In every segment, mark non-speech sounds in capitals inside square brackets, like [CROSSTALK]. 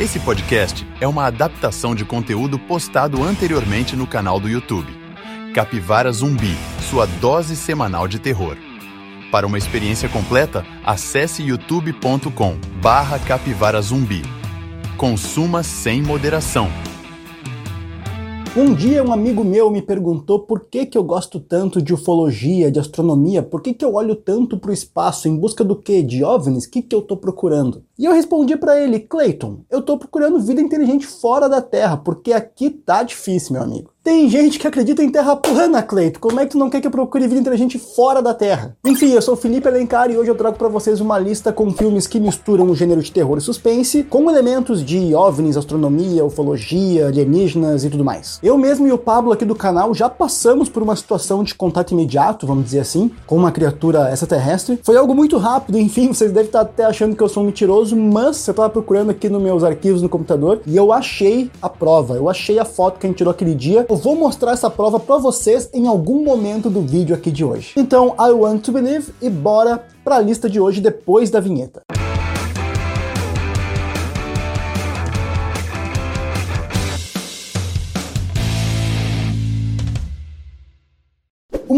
Esse podcast é uma adaptação de conteúdo postado anteriormente no canal do YouTube. Capivara Zumbi, sua dose semanal de terror. Para uma experiência completa, acesse youtube.com barra capivara zumbi. Consuma sem moderação. Um dia um amigo meu me perguntou por que, que eu gosto tanto de ufologia, de astronomia, por que, que eu olho tanto para o espaço, em busca do quê? De OVNIs? O que, que eu estou procurando? E eu respondi para ele, Clayton, eu estou procurando vida inteligente fora da Terra, porque aqui tá difícil, meu amigo. Tem gente que acredita em terra plana, Cleito. Como é que tu não quer que eu procure vida inteligente fora da Terra? Enfim, eu sou o Felipe Alencar e hoje eu trago para vocês uma lista com filmes que misturam o gênero de terror e suspense com elementos de OVNIs, astronomia, ufologia, alienígenas e tudo mais. Eu mesmo e o Pablo aqui do canal já passamos por uma situação de contato imediato, vamos dizer assim, com uma criatura extraterrestre. Foi algo muito rápido, [LAUGHS] enfim, vocês devem estar até achando que eu sou um mentiroso, mas eu tava procurando aqui nos meus arquivos no computador e eu achei a prova, eu achei a foto que a gente tirou aquele dia eu vou mostrar essa prova para vocês em algum momento do vídeo aqui de hoje. Então, I want to believe e bora para a lista de hoje depois da vinheta.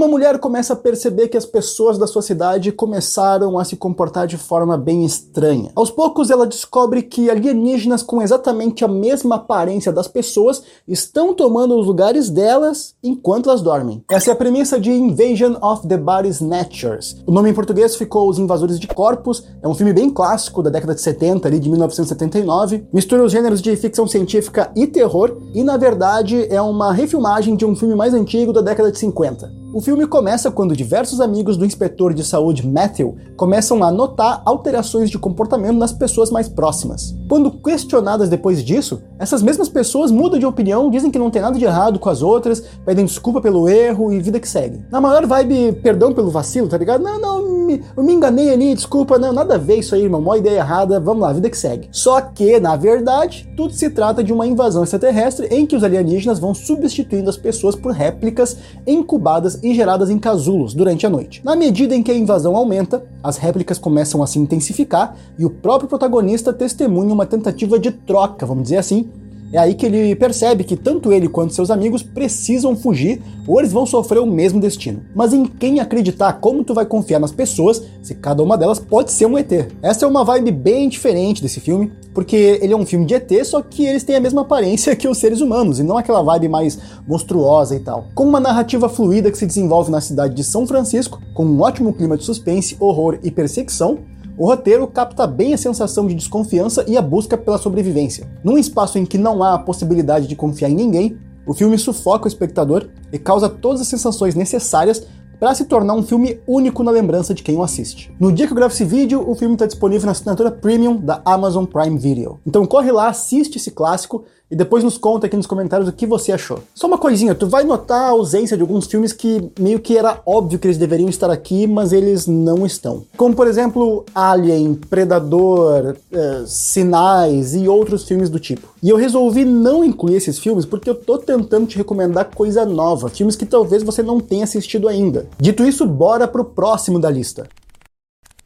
Uma mulher começa a perceber que as pessoas da sua cidade começaram a se comportar de forma bem estranha. Aos poucos, ela descobre que alienígenas com exatamente a mesma aparência das pessoas estão tomando os lugares delas enquanto elas dormem. Essa é a premissa de Invasion of the Body Snatchers. O nome em português ficou Os Invasores de Corpos. É um filme bem clássico da década de 70, ali de 1979. Mistura os gêneros de ficção científica e terror e, na verdade, é uma refilmagem de um filme mais antigo da década de 50. O filme começa quando diversos amigos do inspetor de saúde Matthew começam a notar alterações de comportamento nas pessoas mais próximas. Quando questionadas depois disso, essas mesmas pessoas mudam de opinião, dizem que não tem nada de errado com as outras, pedem desculpa pelo erro e vida que segue. Na maior vibe, perdão pelo vacilo, tá ligado? Não, não, me, eu me enganei ali, desculpa, não, nada a ver isso aí, irmão, uma ideia errada, vamos lá, vida que segue. Só que, na verdade, tudo se trata de uma invasão extraterrestre em que os alienígenas vão substituindo as pessoas por réplicas incubadas e geradas em casulos durante a noite. Na medida em que a invasão aumenta, as réplicas começam a se intensificar e o próprio protagonista testemunha uma tentativa de troca, vamos dizer assim, é aí que ele percebe que tanto ele quanto seus amigos precisam fugir ou eles vão sofrer o mesmo destino. Mas em quem acreditar, como tu vai confiar nas pessoas se cada uma delas pode ser um ET? Essa é uma vibe bem diferente desse filme, porque ele é um filme de ET, só que eles têm a mesma aparência [LAUGHS] que os seres humanos e não aquela vibe mais monstruosa e tal. Com uma narrativa fluida que se desenvolve na cidade de São Francisco, com um ótimo clima de suspense, horror e perseguição, o roteiro capta bem a sensação de desconfiança e a busca pela sobrevivência. Num espaço em que não há a possibilidade de confiar em ninguém, o filme sufoca o espectador e causa todas as sensações necessárias para se tornar um filme único na lembrança de quem o assiste. No dia que eu gravo esse vídeo, o filme está disponível na assinatura Premium da Amazon Prime Video. Então corre lá, assiste esse clássico e depois nos conta aqui nos comentários o que você achou. Só uma coisinha, tu vai notar a ausência de alguns filmes que meio que era óbvio que eles deveriam estar aqui, mas eles não estão. Como por exemplo Alien, Predador, uh, Sinais e outros filmes do tipo. E eu resolvi não incluir esses filmes porque eu tô tentando te recomendar coisa nova, filmes que talvez você não tenha assistido ainda. Dito isso, bora pro próximo da lista.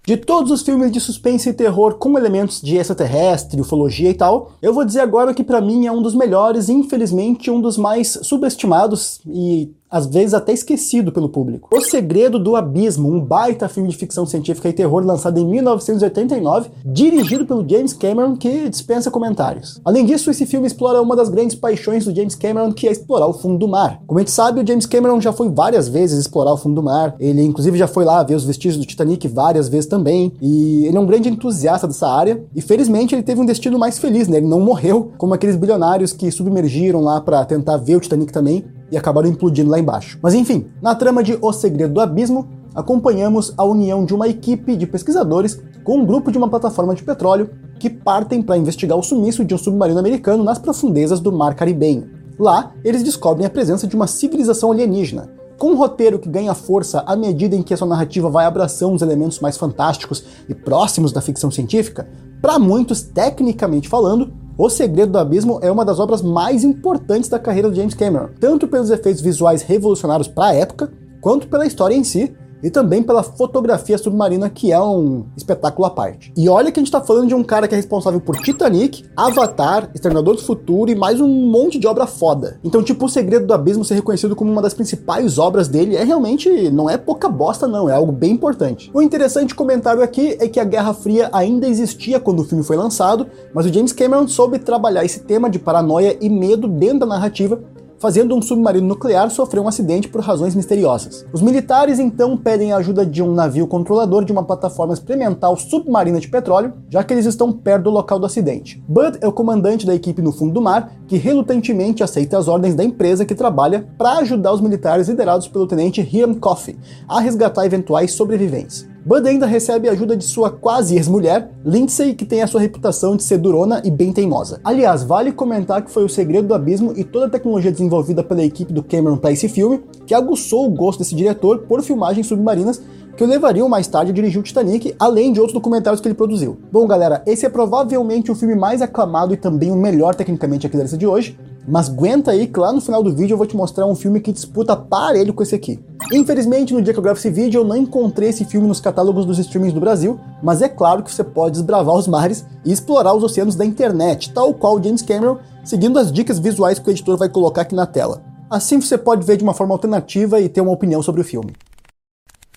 De todos os filmes de suspense e terror com elementos de extraterrestre, ufologia e tal, eu vou dizer agora que para mim é um dos melhores e infelizmente um dos mais subestimados e às vezes até esquecido pelo público. O Segredo do Abismo, um baita filme de ficção científica e terror lançado em 1989, dirigido pelo James Cameron, que dispensa comentários. Além disso, esse filme explora uma das grandes paixões do James Cameron, que é explorar o fundo do mar. Como a gente sabe, o James Cameron já foi várias vezes explorar o fundo do mar, ele inclusive já foi lá ver os vestígios do Titanic várias vezes também, e ele é um grande entusiasta dessa área, e felizmente ele teve um destino mais feliz, né? Ele não morreu como aqueles bilionários que submergiram lá para tentar ver o Titanic também, e acabaram implodindo lá embaixo. Mas enfim, na trama de O Segredo do Abismo, acompanhamos a união de uma equipe de pesquisadores com um grupo de uma plataforma de petróleo que partem para investigar o sumiço de um submarino americano nas profundezas do Mar Caribenho. Lá, eles descobrem a presença de uma civilização alienígena. Com um roteiro que ganha força à medida em que a sua narrativa vai abraçando os elementos mais fantásticos e próximos da ficção científica, para muitos, tecnicamente falando, o Segredo do Abismo é uma das obras mais importantes da carreira do James Cameron, tanto pelos efeitos visuais revolucionários para a época, quanto pela história em si, e também pela fotografia submarina, que é um espetáculo à parte. E olha que a gente tá falando de um cara que é responsável por Titanic, Avatar, Exterminador do Futuro e mais um monte de obra foda. Então, tipo, o Segredo do Abismo ser reconhecido como uma das principais obras dele é realmente, não é pouca bosta não, é algo bem importante. O interessante comentário aqui é que a Guerra Fria ainda existia quando o filme foi lançado, mas o James Cameron soube trabalhar esse tema de paranoia e medo dentro da narrativa fazendo um submarino nuclear sofrer um acidente por razões misteriosas. Os militares então pedem a ajuda de um navio controlador de uma plataforma experimental submarina de petróleo, já que eles estão perto do local do acidente. Bud é o comandante da equipe no fundo do mar, que relutantemente aceita as ordens da empresa que trabalha para ajudar os militares liderados pelo tenente Hiram Coffey a resgatar eventuais sobreviventes. Bud ainda recebe a ajuda de sua quase ex-mulher, Lindsay, que tem a sua reputação de ser durona e bem teimosa. Aliás, vale comentar que foi o Segredo do Abismo e toda a tecnologia desenvolvida pela equipe do Cameron para esse filme que aguçou o gosto desse diretor por filmagens submarinas que o levariam mais tarde a dirigir o Titanic, além de outros documentários que ele produziu. Bom, galera, esse é provavelmente o filme mais aclamado e também o melhor tecnicamente aqui da lista de hoje, mas aguenta aí que lá no final do vídeo eu vou te mostrar um filme que disputa parelho com esse aqui. Infelizmente, no dia que eu gravo esse vídeo, eu não encontrei esse filme nos catálogos dos streamings do Brasil, mas é claro que você pode desbravar os mares e explorar os oceanos da internet, tal qual James Cameron, seguindo as dicas visuais que o editor vai colocar aqui na tela. Assim você pode ver de uma forma alternativa e ter uma opinião sobre o filme.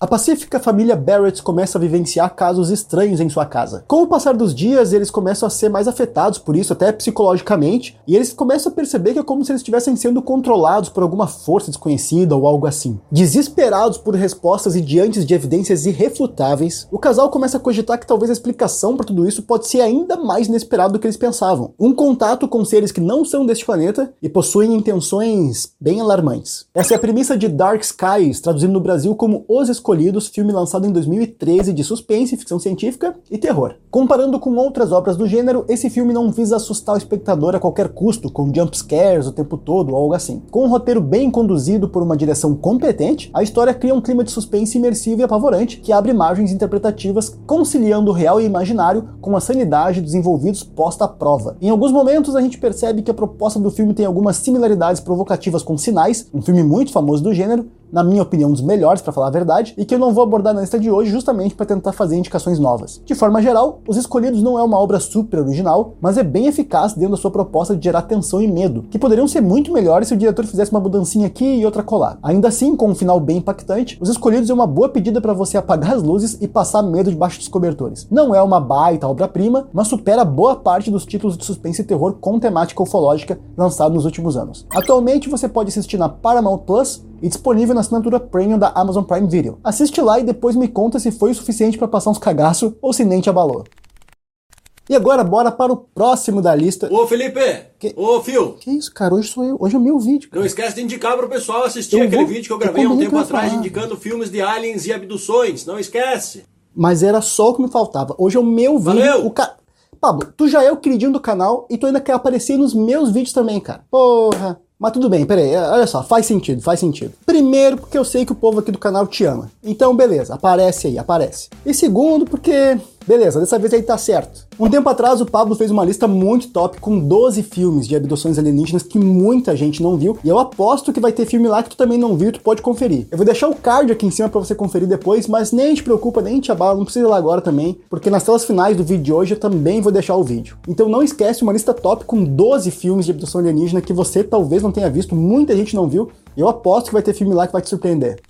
A pacífica família Barrett começa a vivenciar casos estranhos em sua casa. Com o passar dos dias, eles começam a ser mais afetados por isso, até psicologicamente, e eles começam a perceber que é como se eles estivessem sendo controlados por alguma força desconhecida ou algo assim. Desesperados por respostas e diante de evidências irrefutáveis, o casal começa a cogitar que talvez a explicação para tudo isso pode ser ainda mais inesperado do que eles pensavam. Um contato com seres que não são deste planeta e possuem intenções bem alarmantes. Essa é a premissa de Dark Skies, traduzindo no Brasil como Os Escolhidos, filme lançado em 2013 de suspense, ficção científica e terror. Comparando com outras obras do gênero, esse filme não visa assustar o espectador a qualquer custo, com jump scares o tempo todo ou algo assim. Com um roteiro bem conduzido por uma direção competente, a história cria um clima de suspense imersivo e apavorante que abre margens interpretativas, conciliando o real e imaginário com a sanidade dos envolvidos posta à prova. Em alguns momentos a gente percebe que a proposta do filme tem algumas similaridades provocativas com Sinais, um filme muito famoso do gênero, na minha opinião, um dos melhores, para falar a verdade, e que eu não vou abordar na lista de hoje justamente para tentar fazer indicações novas. De forma geral, Os Escolhidos não é uma obra super original, mas é bem eficaz dentro da sua proposta de gerar tensão e medo, que poderiam ser muito melhores se o diretor fizesse uma mudancinha aqui e outra colar. Ainda assim, com um final bem impactante, Os Escolhidos é uma boa pedida para você apagar as luzes e passar medo debaixo dos cobertores. Não é uma baita obra-prima, mas supera boa parte dos títulos de suspense e terror com temática ufológica lançados nos últimos anos. Atualmente você pode assistir na Paramount Plus e disponível na assinatura Premium da Amazon Prime Video. Assiste lá e depois me conta se foi o suficiente para passar uns cagaço ou se nem te abalou. E agora bora para o próximo da lista. Ô Felipe! Que- Ô Fio! Que isso, cara? Hoje sou eu. Hoje é o meu vídeo. cara. Não esquece de indicar pro pessoal assistir Eu aquele vou- vídeo que eu gravei há um tempo atrás indicando filmes de aliens e abduções. Não esquece! Mas era só o que me faltava. Hoje é o meu vídeo. Valeu! O ca... Pablo, tu já é o queridinho do canal e tu ainda quer aparecer nos meus vídeos também, cara. Porra. Mas tudo bem, peraí, olha só, faz sentido, faz sentido. Primeiro, porque eu sei que o povo aqui do canal te ama. Então, beleza, aparece aí, aparece. E segundo, porque, beleza, dessa vez aí tá certo. Um tempo atrás, o Pablo fez uma lista muito top com 12 filmes de abduções alienígenas que muita gente não viu. E eu aposto que vai ter filme lá que tu também não viu, tu pode conferir. Eu vou deixar o card aqui em cima pra você conferir depois, mas nem te preocupa, nem te abala, não precisa ir lá agora também, porque nas telas finais do vídeo de hoje eu também vou deixar o vídeo. Então não esquece uma lista top com 12 filmes de abdução alienígena que você talvez não tenha visto, muita gente não viu. Eu aposto que vai ter filme lá que vai te surpreender.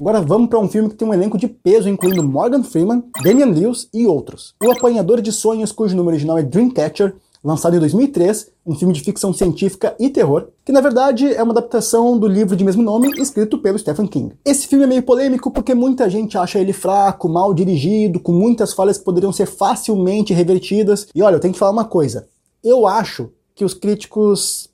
Agora vamos para um filme que tem um elenco de peso, incluindo Morgan Freeman, Damian Lewis e outros. O Apanhador de Sonhos, cujo nome original é Dreamcatcher, lançado em 2003, um filme de ficção científica e terror, que na verdade é uma adaptação do livro de mesmo nome, escrito pelo Stephen King. Esse filme é meio polêmico porque muita gente acha ele fraco, mal dirigido, com muitas falhas que poderiam ser facilmente revertidas. E olha, eu tenho que falar uma coisa. Eu acho que os críticos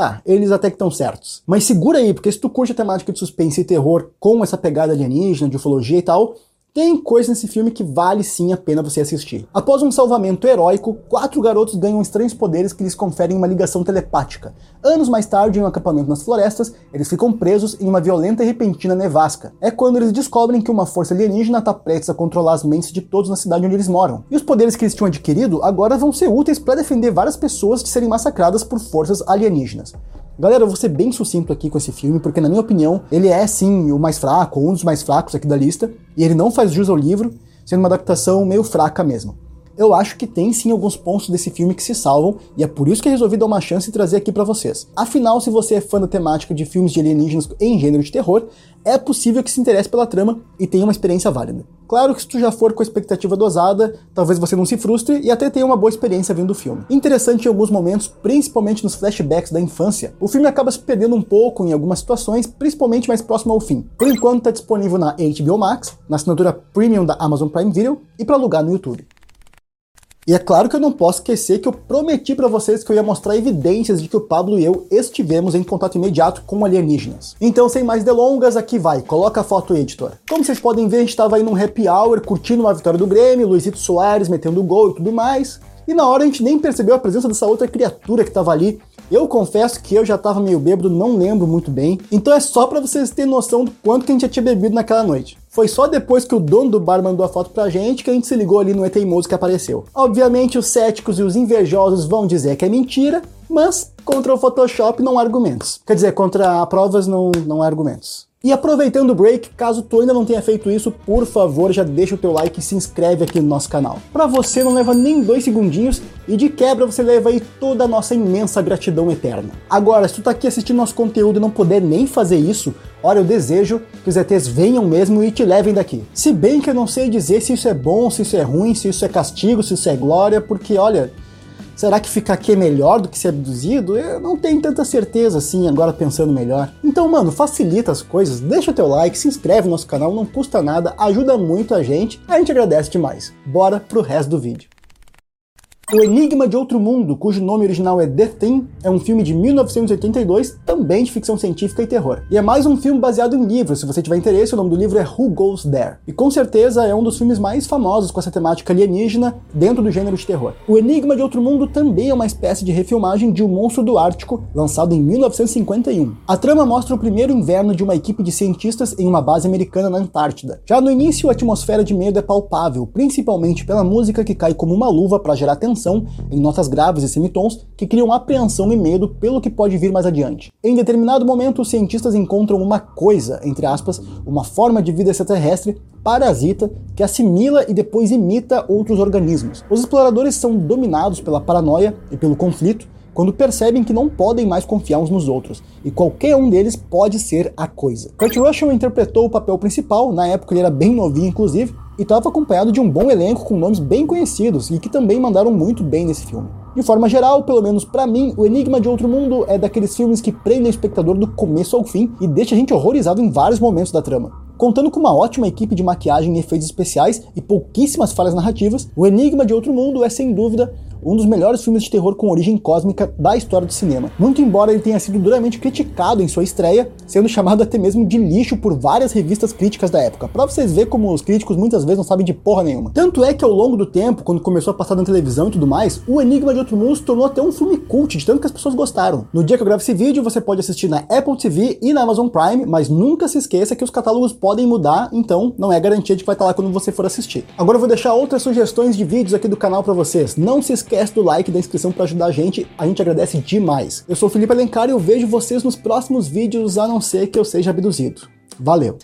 Tá, eles até que estão certos. Mas segura aí, porque se tu curte a temática de suspense e terror com essa pegada alienígena, de ufologia e tal, tem coisa nesse filme que vale sim a pena você assistir. Após um salvamento heróico, quatro garotos ganham estranhos poderes que lhes conferem uma ligação telepática. Anos mais tarde, em um acampamento nas florestas, eles ficam presos em uma violenta e repentina nevasca. É quando eles descobrem que uma força alienígena está prestes a controlar as mentes de todos na cidade onde eles moram. E os poderes que eles tinham adquirido agora vão ser úteis para defender várias pessoas de serem massacradas por forças alienígenas. Galera, eu vou ser bem sucinto aqui com esse filme, porque na minha opinião, ele é sim o mais fraco, um dos mais fracos aqui da lista, e ele não faz jus ao livro, sendo uma adaptação meio fraca mesmo eu acho que tem sim alguns pontos desse filme que se salvam, e é por isso que eu resolvi dar uma chance e trazer aqui para vocês. Afinal, se você é fã da temática de filmes de alienígenas em gênero de terror, é possível que se interesse pela trama e tenha uma experiência válida. Claro que se tu já for com a expectativa dosada, talvez você não se frustre e até tenha uma boa experiência vendo o filme. Interessante em alguns momentos, principalmente nos flashbacks da infância, o filme acaba se perdendo um pouco em algumas situações, principalmente mais próximo ao fim. Por enquanto está disponível na HBO Max, na assinatura premium da Amazon Prime Video e para alugar no YouTube. E é claro que eu não posso esquecer que eu prometi para vocês que eu ia mostrar evidências de que o Pablo e eu estivemos em contato imediato com alienígenas. Então, sem mais delongas, aqui vai, coloca a foto editor. Como vocês podem ver, a gente estava aí num happy hour, curtindo uma vitória do Grêmio, Luizito Soares metendo gol e tudo mais. E na hora a gente nem percebeu a presença dessa outra criatura que estava ali eu confesso que eu já tava meio bêbado, não lembro muito bem. Então é só para vocês terem noção do quanto que a gente já tinha bebido naquela noite. Foi só depois que o dono do bar mandou a foto pra gente que a gente se ligou ali no E-Teimoso que apareceu. Obviamente os céticos e os invejosos vão dizer que é mentira, mas contra o Photoshop não há argumentos. Quer dizer, contra provas não, não há argumentos. E aproveitando o break, caso tu ainda não tenha feito isso, por favor, já deixa o teu like e se inscreve aqui no nosso canal. Para você não leva nem dois segundinhos e de quebra você leva aí toda a nossa imensa gratidão eterna. Agora, se tu tá aqui assistindo nosso conteúdo e não puder nem fazer isso, olha, eu desejo que os ETs venham mesmo e te levem daqui. Se bem que eu não sei dizer se isso é bom, se isso é ruim, se isso é castigo, se isso é glória, porque olha, Será que ficar aqui é melhor do que ser abduzido? Eu não tenho tanta certeza assim, agora pensando melhor. Então, mano, facilita as coisas, deixa o teu like, se inscreve no nosso canal, não custa nada, ajuda muito a gente, a gente agradece demais. Bora pro resto do vídeo. O Enigma de Outro Mundo, cujo nome original é The Thing, é um filme de 1982, também de ficção científica e terror. E é mais um filme baseado em livros, se você tiver interesse, o nome do livro é Who Goes There. E com certeza é um dos filmes mais famosos com essa temática alienígena dentro do gênero de terror. O Enigma de Outro Mundo também é uma espécie de refilmagem de O Monstro do Ártico, lançado em 1951. A trama mostra o primeiro inverno de uma equipe de cientistas em uma base americana na Antártida. Já no início, a atmosfera de medo é palpável, principalmente pela música que cai como uma luva para gerar tensão em notas graves e semitons que criam apreensão e medo pelo que pode vir mais adiante. Em determinado momento, os cientistas encontram uma coisa, entre aspas, uma forma de vida extraterrestre parasita que assimila e depois imita outros organismos. Os exploradores são dominados pela paranoia e pelo conflito quando percebem que não podem mais confiar uns nos outros, e qualquer um deles pode ser a coisa. Kurt Russell interpretou o papel principal, na época ele era bem novinho inclusive, e estava acompanhado de um bom elenco com nomes bem conhecidos e que também mandaram muito bem nesse filme. De forma geral, pelo menos para mim, O Enigma de Outro Mundo é daqueles filmes que prendem o espectador do começo ao fim e deixa a gente horrorizado em vários momentos da trama. Contando com uma ótima equipe de maquiagem e efeitos especiais e pouquíssimas falhas narrativas, O Enigma de Outro Mundo é sem dúvida um dos melhores filmes de terror com origem cósmica da história do cinema. Muito embora ele tenha sido duramente criticado em sua estreia, sendo chamado até mesmo de lixo por várias revistas críticas da época. Pra vocês verem como os críticos muitas vezes não sabem de porra nenhuma. Tanto é que ao longo do tempo, quando começou a passar na televisão e tudo mais, o Enigma de Outro Mundo se tornou até um filme cult, de tanto que as pessoas gostaram. No dia que eu gravo esse vídeo, você pode assistir na Apple TV e na Amazon Prime, mas nunca se esqueça que os catálogos podem mudar, então não é garantia de que vai estar lá quando você for assistir. Agora eu vou deixar outras sugestões de vídeos aqui do canal para vocês. Não se esquece do like e da inscrição para ajudar a gente, a gente agradece demais. Eu sou o Felipe Alencar e eu vejo vocês nos próximos vídeos, a não ser que eu seja abduzido. Valeu!